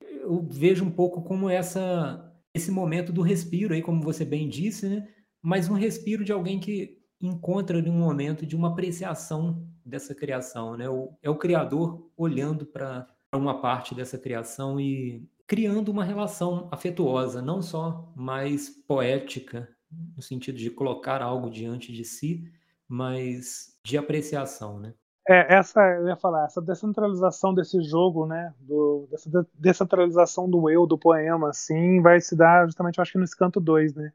Eu vejo um pouco como essa esse momento do respiro aí, como você bem disse, né? Mas um respiro de alguém que encontra ali um momento de uma apreciação dessa criação, né? O, é o criador olhando para uma parte dessa criação e criando uma relação afetuosa, não só mais poética, no sentido de colocar algo diante de si, mas de apreciação, né? É, essa, eu ia falar, essa descentralização desse jogo, né, do, dessa descentralização do eu, do poema, assim, vai se dar justamente, eu acho que nesse canto 2, né,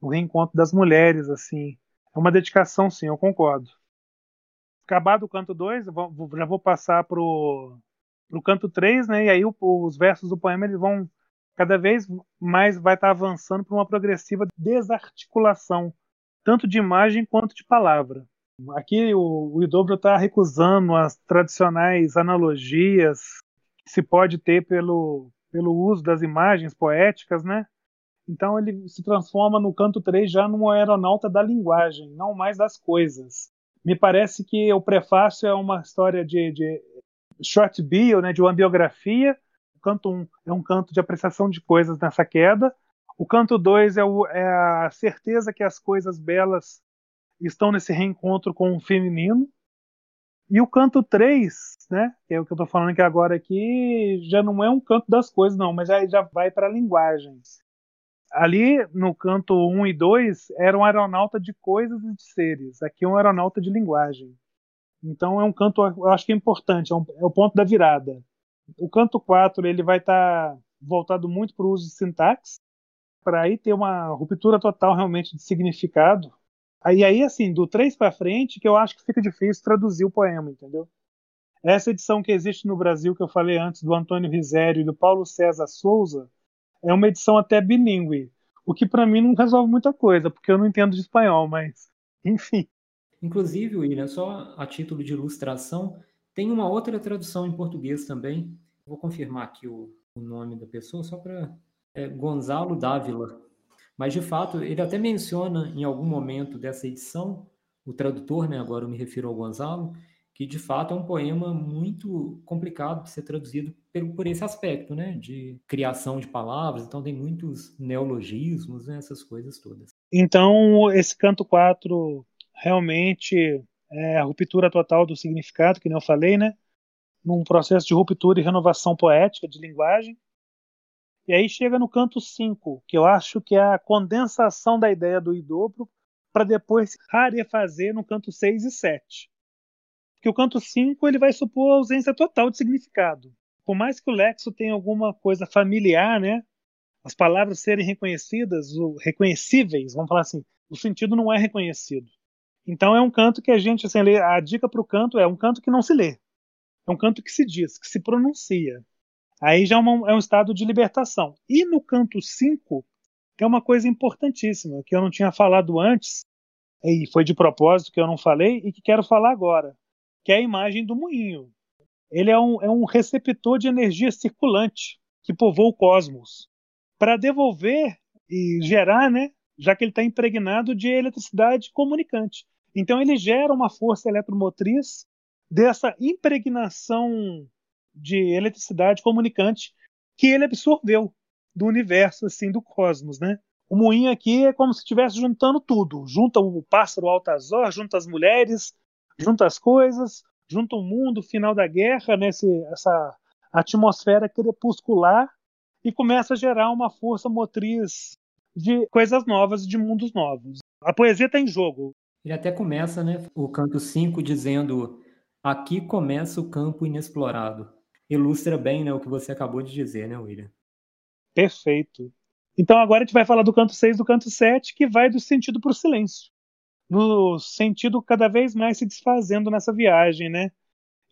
o reencontro das mulheres, assim, é uma dedicação, sim, eu concordo acabado o canto 2, já vou passar pro, pro canto 3, né? E aí os versos do poema eles vão cada vez mais vai estar tá avançando para uma progressiva desarticulação, tanto de imagem quanto de palavra. Aqui o, o Idobro está recusando as tradicionais analogias que se pode ter pelo, pelo uso das imagens poéticas, né? Então ele se transforma no canto 3 já num aeronauta da linguagem, não mais das coisas. Me parece que o prefácio é uma história de, de short bio, né, de uma biografia. O canto 1 um é um canto de apreciação de coisas nessa queda. O canto 2 é, é, a certeza que as coisas belas estão nesse reencontro com o feminino. E o canto 3, né, que é o que eu estou falando aqui agora aqui, já não é um canto das coisas, não, mas já, já vai para a linguagem. Ali no canto 1 e 2 era um aeronauta de coisas e de seres. Aqui é um aeronauta de linguagem. Então é um canto, eu acho que é importante, é, um, é o ponto da virada. O canto 4 ele vai estar tá voltado muito para o uso de sintaxe, para aí ter uma ruptura total realmente de significado. Aí, aí assim, do 3 para frente, que eu acho que fica difícil traduzir o poema, entendeu? Essa edição que existe no Brasil, que eu falei antes, do Antônio Risério e do Paulo César Souza, é uma edição até bilíngue, o que para mim não resolve muita coisa, porque eu não entendo de espanhol, mas enfim. Inclusive, William, só a título de ilustração, tem uma outra tradução em português também. Vou confirmar aqui o, o nome da pessoa, só para. É Gonzalo Dávila. Mas, de fato, ele até menciona em algum momento dessa edição, o tradutor, né, agora eu me refiro ao Gonzalo, que de fato é um poema muito complicado de ser traduzido por, esse aspecto, né, de criação de palavras, então tem muitos neologismos, né, essas coisas todas. Então, esse canto 4 realmente é a ruptura total do significado, que nem eu falei, né, num processo de ruptura e renovação poética de linguagem. E aí chega no canto 5, que eu acho que é a condensação da ideia do i dobro para depois rarefazer no canto 6 e 7 que o canto 5 ele vai supor a ausência total de significado. Por mais que o lexo tenha alguma coisa familiar, né? As palavras serem reconhecidas, reconhecíveis, vamos falar assim, o sentido não é reconhecido. Então é um canto que a gente, assim, a dica para o canto é um canto que não se lê. É um canto que se diz, que se pronuncia. Aí já é, é um estado de libertação. E no canto 5, é uma coisa importantíssima, que eu não tinha falado antes, e foi de propósito que eu não falei, e que quero falar agora que é a imagem do moinho. Ele é um, é um receptor de energia circulante que povoa o cosmos. Para devolver e gerar, né, já que ele está impregnado de eletricidade comunicante. Então ele gera uma força eletromotriz dessa impregnação de eletricidade comunicante que ele absorveu do universo, assim, do cosmos, né? O moinho aqui é como se estivesse juntando tudo. Junta o pássaro Altazor, junta as mulheres, junta as coisas, junta o mundo, final da guerra, nesse, essa atmosfera crepuscular, e começa a gerar uma força motriz de coisas novas, de mundos novos. A poesia está em jogo. Ele até começa, né, o canto 5 dizendo: Aqui começa o campo inexplorado. Ilustra bem né, o que você acabou de dizer, né, William? Perfeito. Então agora a gente vai falar do canto 6 do canto 7, que vai do sentido para o silêncio no sentido cada vez mais se desfazendo nessa viagem, né?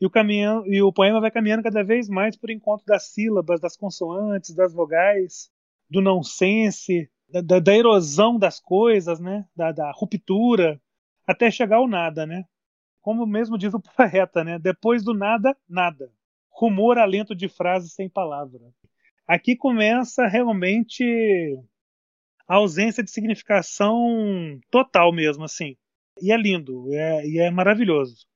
E o, caminhão, e o poema vai caminhando cada vez mais por encontro das sílabas, das consoantes, das vogais, do nonsense, da, da, da erosão das coisas, né? Da, da, ruptura, até chegar ao nada, né? Como mesmo diz o poeta, né? Depois do nada, nada. Rumor alento de frases sem palavra. Aqui começa realmente a ausência de significação total mesmo, assim. E é lindo, é, e é maravilhoso.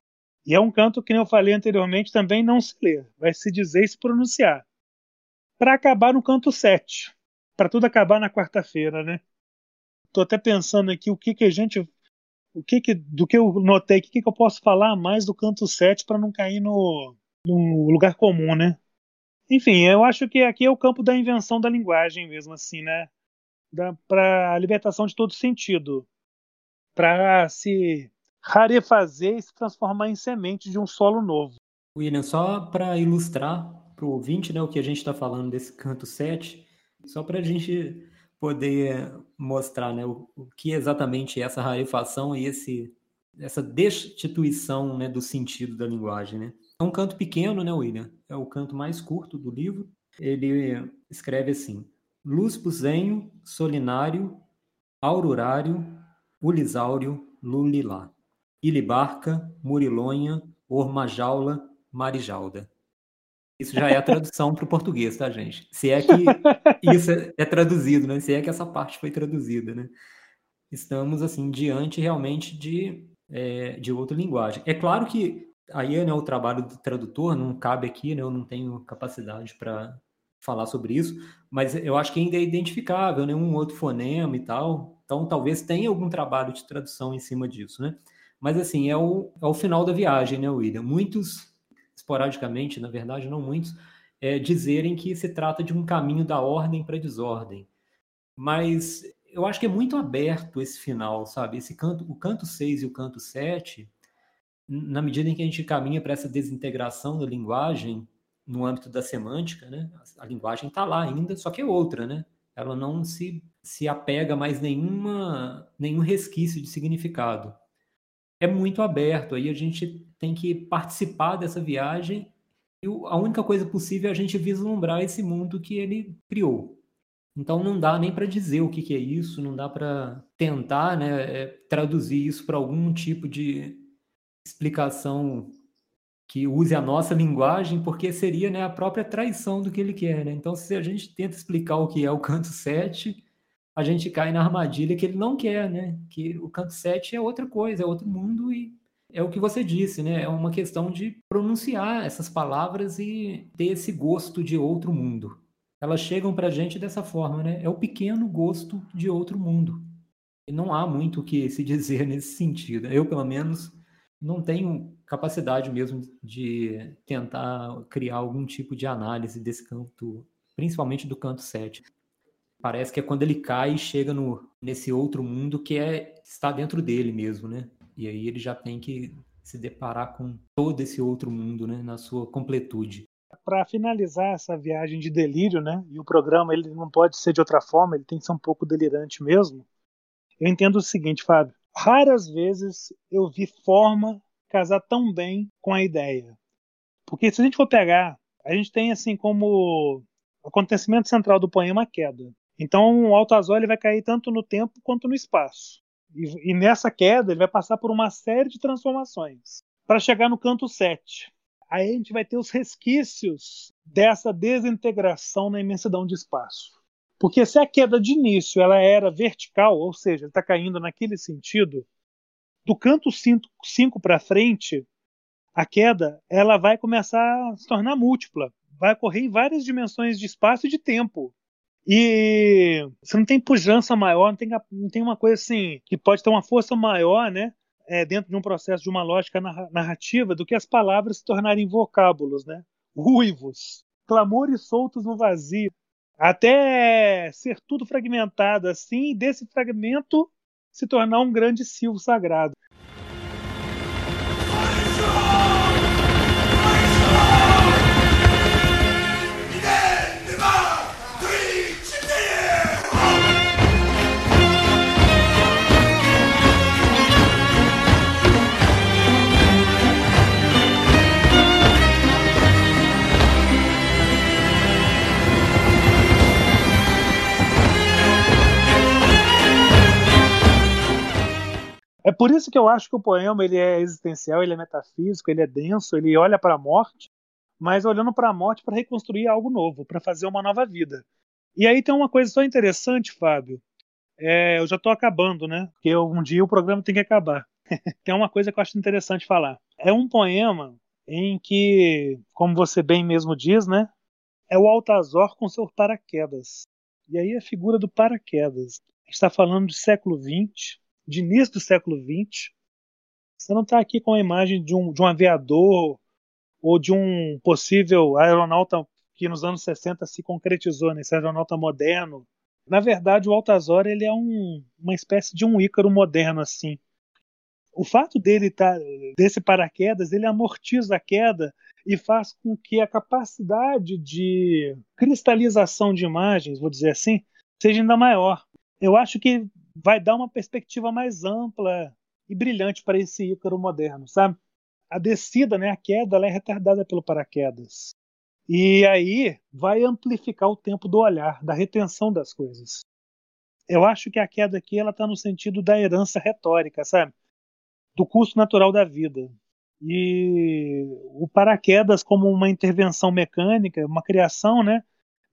E é um canto que, como eu falei anteriormente, também não se lê, vai se dizer e se pronunciar. Para acabar no canto 7, para tudo acabar na quarta-feira, né? Estou até pensando aqui o que, que a gente. O que, que do que eu notei, o que, que eu posso falar mais do canto 7 para não cair no, no lugar comum, né? Enfim, eu acho que aqui é o campo da invenção da linguagem mesmo, assim, né? Para a libertação de todo sentido, para se rarefazer e se transformar em semente de um solo novo. William, só para ilustrar para o ouvinte né, o que a gente está falando desse canto 7, só para a gente poder mostrar né, o, o, que exatamente é essa rarefação e esse, essa destituição né, do sentido da linguagem. Né? É um canto pequeno, né, William? É o canto mais curto do livro. Ele escreve assim: luz puzenho, solinário, aururário, ulisáureo, lulilá, ilibarca, murilonha, ormajaula, marijalda. Isso já é a tradução para o português, tá, gente? Se é que isso é, é traduzido, né? Se é que essa parte foi traduzida, né? Estamos, assim, diante realmente de, é, de outra linguagem. É claro que aí né, o trabalho do tradutor não cabe aqui, né? Eu não tenho capacidade para falar sobre isso, mas eu acho que ainda é identificável, né? Um outro fonema e tal. Então, talvez tenha algum trabalho de tradução em cima disso, né? Mas, assim, é o, é o final da viagem, né, William? Muitos, esporadicamente, na verdade, não muitos, é, dizerem que se trata de um caminho da ordem para a desordem. Mas eu acho que é muito aberto esse final, sabe? Esse canto, o canto 6 e o canto 7, na medida em que a gente caminha para essa desintegração da linguagem no âmbito da semântica, né? A linguagem está lá ainda, só que é outra, né? Ela não se, se apega mais nenhuma nenhum resquício de significado. É muito aberto, aí a gente tem que participar dessa viagem e a única coisa possível é a gente vislumbrar esse mundo que ele criou. Então não dá nem para dizer o que, que, é isso, não dá para tentar né, é, traduzir isso para algum tipo de explicação que use a nossa linguagem, porque seria né, a própria traição do que ele quer. Né? Então, se a gente tenta explicar o que é o canto 7, a gente cai na armadilha que ele não quer, né? que o canto 7 é outra coisa, é outro mundo e é o que você disse, né? É uma questão de pronunciar essas palavras e ter esse gosto de outro mundo. Elas chegam para a gente dessa forma, né? É o pequeno gosto de outro mundo. E não há muito o que se dizer nesse sentido. Eu, pelo menos, não tenho capacidade mesmo de tentar criar algum tipo de análise desse canto, principalmente do canto 7. Parece que é quando ele cai e chega no, nesse outro mundo que é está dentro dele mesmo, né? E aí ele já tem que se deparar com todo esse outro mundo, né, na sua completude. Para finalizar essa viagem de delírio, né, e o programa ele não pode ser de outra forma, ele tem que ser um pouco delirante mesmo. Eu entendo o seguinte, Fábio. Raras vezes eu vi forma casar tão bem com a ideia. Porque se a gente for pegar, a gente tem assim como acontecimento central do poema a queda. Então o Alto Azul ele vai cair tanto no tempo quanto no espaço. E, e nessa queda ele vai passar por uma série de transformações para chegar no canto 7. Aí a gente vai ter os resquícios dessa desintegração na imensidão de espaço. Porque se a queda de início ela era vertical, ou seja, ele está caindo naquele sentido, do canto 5 para frente, a queda ela vai começar a se tornar múltipla, vai ocorrer em várias dimensões de espaço e de tempo. E você não tem pujança maior, não tem, não tem uma coisa assim que pode ter uma força maior, né? É, dentro de um processo de uma lógica narrativa do que as palavras se tornarem vocábulos, né? Ruivos, clamores soltos no vazio, até ser tudo fragmentado assim, e desse fragmento se tornar um grande silvo sagrado. É por isso que eu acho que o poema ele é existencial, ele é metafísico, ele é denso, ele olha para a morte, mas olhando para a morte para reconstruir algo novo, para fazer uma nova vida. E aí tem uma coisa só interessante, Fábio. É, eu já estou acabando, né? Porque um dia o programa tem que acabar. tem uma coisa que eu acho interessante falar. É um poema em que, como você bem mesmo diz, né? É o Altazor com seus paraquedas. E aí a figura do paraquedas. Está falando de século XX, de início do século XX. Você não está aqui com a imagem de um, de um aviador ou de um possível aeronauta que nos anos 60 se concretizou nesse aeronauta moderno. Na verdade, o Altazor ele é um, uma espécie de um Ícaro moderno assim. O fato dele tá, desse paraquedas, ele amortiza a queda e faz com que a capacidade de cristalização de imagens, vou dizer assim, seja ainda maior. Eu acho que vai dar uma perspectiva mais ampla e brilhante para esse Ícaro moderno, sabe? A descida, né, a queda, ela é retardada pelo paraquedas. E aí vai amplificar o tempo do olhar, da retenção das coisas. Eu acho que a queda aqui ela está no sentido da herança retórica, sabe? Do custo natural da vida. E o paraquedas como uma intervenção mecânica, uma criação, né?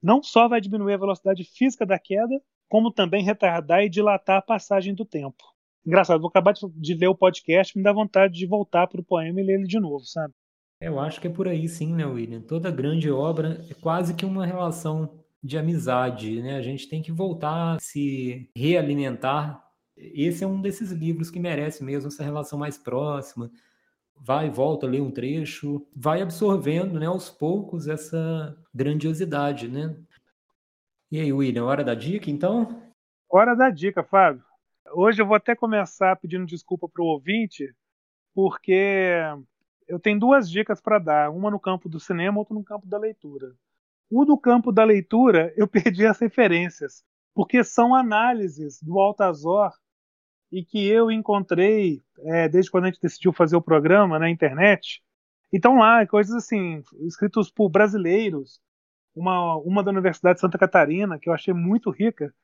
Não só vai diminuir a velocidade física da queda, como também retardar e dilatar a passagem do tempo. Engraçado, vou acabar de ler o podcast, me dá vontade de voltar para o poema e ler ele de novo, sabe? Eu acho que é por aí sim, né, William? Toda grande obra é quase que uma relação de amizade, né? A gente tem que voltar a se realimentar. Esse é um desses livros que merece mesmo essa relação mais próxima. Vai e volta, lê um trecho, vai absorvendo, né, aos poucos essa grandiosidade, né? E aí, William, hora da dica, então? Hora da dica, Fábio. Hoje eu vou até começar pedindo desculpa para o ouvinte, porque eu tenho duas dicas para dar, uma no campo do cinema, outra no campo da leitura. O do campo da leitura, eu perdi as referências, porque são análises do Altazor e que eu encontrei é, desde quando a gente decidiu fazer o programa na internet. Então lá, coisas assim, escritos por brasileiros, uma, uma da Universidade de Santa Catarina, que eu achei muito rica,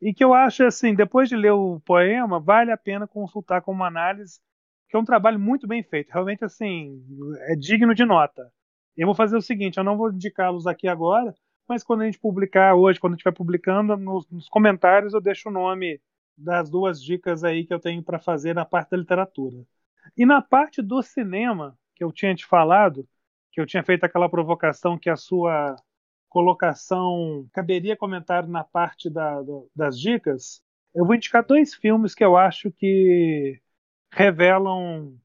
e que eu acho assim, depois de ler o poema, vale a pena consultar como análise, que é um trabalho muito bem feito, realmente assim, é digno de nota. Eu vou fazer o seguinte, eu não vou indicá-los aqui agora, mas quando a gente publicar hoje, quando estiver publicando, nos, nos, comentários eu deixo o nome das duas dicas aí que eu tenho para fazer na parte da literatura. E na parte do cinema, que eu tinha te falado, que eu tinha feito aquela provocação que a sua colocação caberia comentário na parte da, das dicas, eu vou indicar dois filmes que eu acho que revelam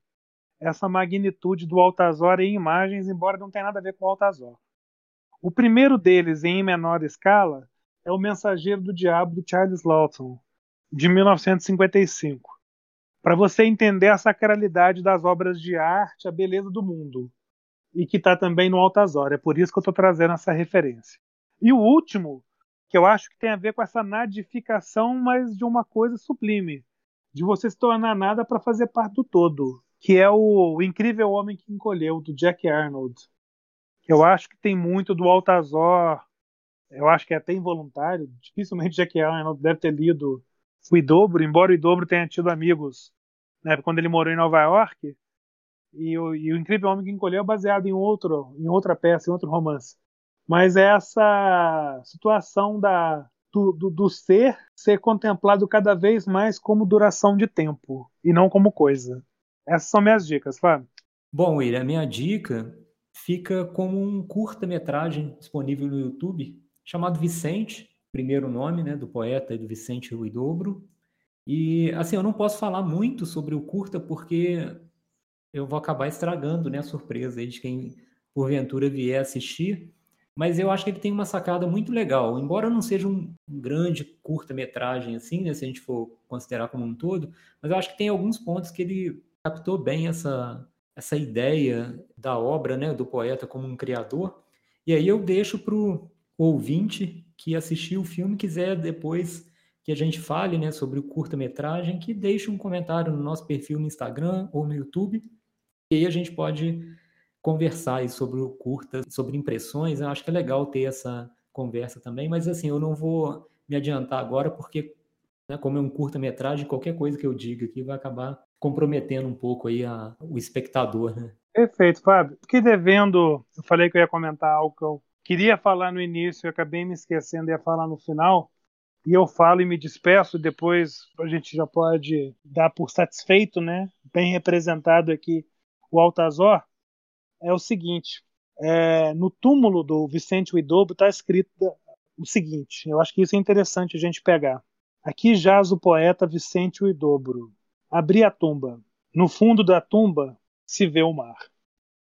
essa magnitude do Altazor em imagens, embora não tenha nada a ver com o Altazor. O primeiro deles, em menor escala, é O Mensageiro do Diabo, de Charles Lawton, de 1955. Para você entender a sacralidade das obras de arte, a beleza do mundo e que está também no Altazor. É por isso que eu estou trazendo essa referência. E o último, que eu acho que tem a ver com essa nadificação, mas de uma coisa sublime, de você se tornar nada para fazer parte do todo, que é o, Incrível Homem que Encolheu, do Jack Arnold. Eu acho que tem muito do Altazor, eu acho que é até involuntário, dificilmente Jack Arnold deve ter lido o Idobro, embora o Idobro tenha tido amigos né, quando ele morou em Nova York, e o, e o Incrível Homem que Encolheu é baseado em outro, em outra peça, em outro romance. Mas é essa situação da do, do, do, ser ser contemplado cada vez mais como duração de tempo e não como coisa. Essas são minhas dicas, Fábio. Bom, William, a minha dica fica como um curta-metragem disponível no YouTube chamado Vicente, primeiro nome né, do poeta e do Vicente Rui Dobro. E assim, eu não posso falar muito sobre o curta porque eu vou acabar estragando né, a surpresa aí de quem porventura vier assistir. Mas eu acho que ele tem uma sacada muito legal. Embora não seja um grande curta-metragem assim, né, se a gente for considerar como um todo, mas eu acho que tem alguns pontos que ele captou bem essa, essa ideia da obra, né, do poeta como um criador. E aí eu deixo para o ouvinte que assistiu o filme quiser depois que a gente fale né, sobre o curta-metragem, que deixe um comentário no nosso perfil no Instagram ou no YouTube e aí a gente pode conversar sobre o curta, sobre impressões. Eu acho que é legal ter essa conversa também, mas assim, eu não vou me adiantar agora, porque né, como é um curta-metragem, qualquer coisa que eu diga aqui vai acabar comprometendo um pouco aí a, o espectador, né? Perfeito, Fábio. Fiquei devendo, eu falei que eu ia comentar algo que eu queria falar no início, eu acabei me esquecendo, ia falar no final, e eu falo e me despeço, depois a gente já pode dar por satisfeito, né? Bem representado aqui o Altazor é o seguinte: é, no túmulo do Vicente Huidobro está escrito o seguinte. Eu acho que isso é interessante a gente pegar. Aqui jaz o poeta Vicente Huidobro. Abri a tumba. No fundo da tumba se vê o mar.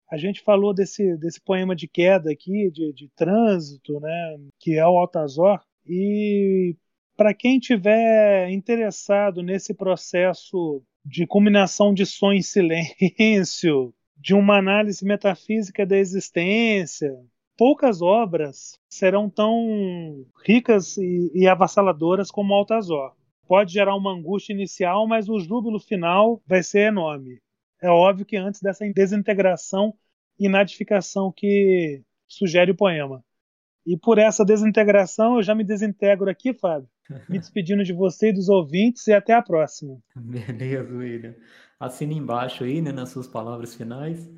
A gente falou desse, desse poema de queda aqui, de, de trânsito, né, que é o Altazor. E para quem tiver interessado nesse processo de combinação de som e silêncio, de uma análise metafísica da existência. Poucas obras serão tão ricas e, e avassaladoras como Altazor. Pode gerar uma angústia inicial, mas o júbilo final vai ser enorme. É óbvio que antes dessa desintegração e nadificação que sugere o poema. E por essa desintegração, eu já me desintegro aqui, Fábio, me despedindo de você e dos ouvintes e até a próxima. Beleza, William. Assina embaixo aí, né, nas suas palavras finais.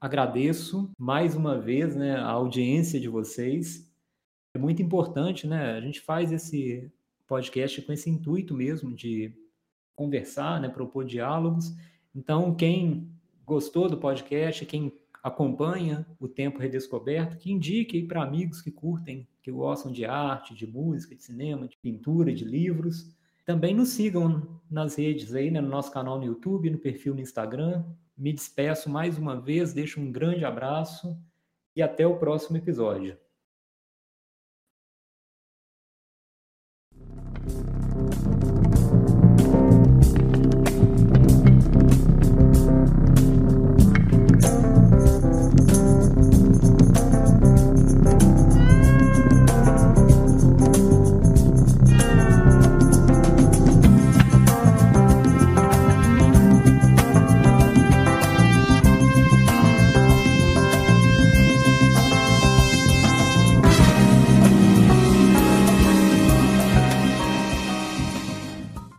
Agradeço mais uma vez, né, a audiência de vocês. É muito importante, né? A gente faz esse podcast com esse intuito mesmo de conversar, né, propor diálogos. Então, quem gostou do podcast, quem acompanha o Tempo Redescoberto, que indique para amigos que curtem, que gostam de arte, de música, de cinema, de pintura, de livros. Também nos sigam nas redes aí, né, no nosso canal no YouTube, no perfil no Instagram. Me despeço mais uma vez, deixo um grande abraço e até o próximo episódio.